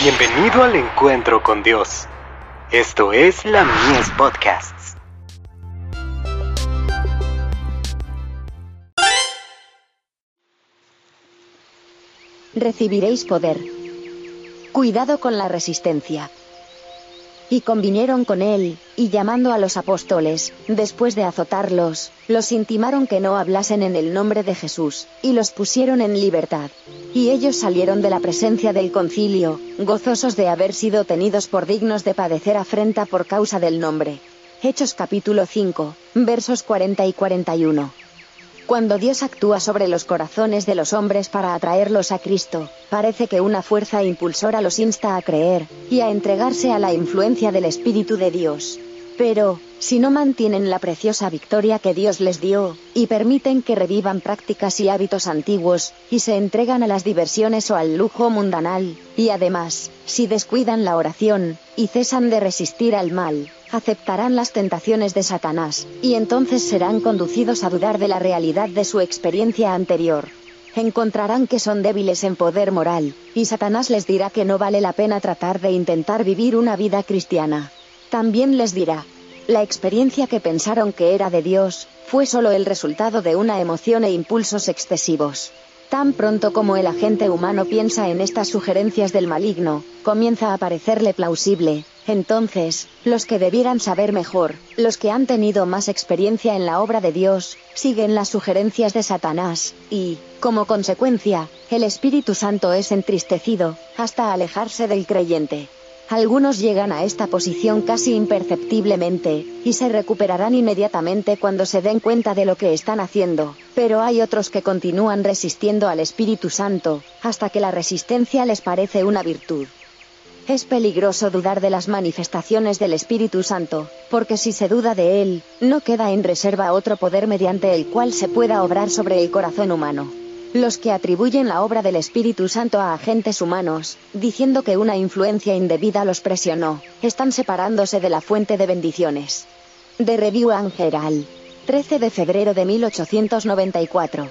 Bienvenido al encuentro con Dios. Esto es la Mies Podcasts. Recibiréis poder. Cuidado con la resistencia. Y convinieron con él, y llamando a los apóstoles, después de azotarlos, los intimaron que no hablasen en el nombre de Jesús, y los pusieron en libertad. Y ellos salieron de la presencia del concilio, gozosos de haber sido tenidos por dignos de padecer afrenta por causa del nombre. Hechos capítulo 5, versos 40 y 41. Cuando Dios actúa sobre los corazones de los hombres para atraerlos a Cristo, parece que una fuerza impulsora los insta a creer, y a entregarse a la influencia del Espíritu de Dios. Pero, si no mantienen la preciosa victoria que Dios les dio, y permiten que revivan prácticas y hábitos antiguos, y se entregan a las diversiones o al lujo mundanal, y además, si descuidan la oración, y cesan de resistir al mal, aceptarán las tentaciones de Satanás, y entonces serán conducidos a dudar de la realidad de su experiencia anterior. Encontrarán que son débiles en poder moral, y Satanás les dirá que no vale la pena tratar de intentar vivir una vida cristiana. También les dirá, la experiencia que pensaron que era de Dios, fue solo el resultado de una emoción e impulsos excesivos. Tan pronto como el agente humano piensa en estas sugerencias del maligno, comienza a parecerle plausible, entonces, los que debieran saber mejor, los que han tenido más experiencia en la obra de Dios, siguen las sugerencias de Satanás, y, como consecuencia, el Espíritu Santo es entristecido, hasta alejarse del creyente. Algunos llegan a esta posición casi imperceptiblemente, y se recuperarán inmediatamente cuando se den cuenta de lo que están haciendo, pero hay otros que continúan resistiendo al Espíritu Santo, hasta que la resistencia les parece una virtud. Es peligroso dudar de las manifestaciones del Espíritu Santo, porque si se duda de él, no queda en reserva otro poder mediante el cual se pueda obrar sobre el corazón humano. Los que atribuyen la obra del Espíritu Santo a agentes humanos, diciendo que una influencia indebida los presionó, están separándose de la fuente de bendiciones. De Review Angeral. 13 de febrero de 1894.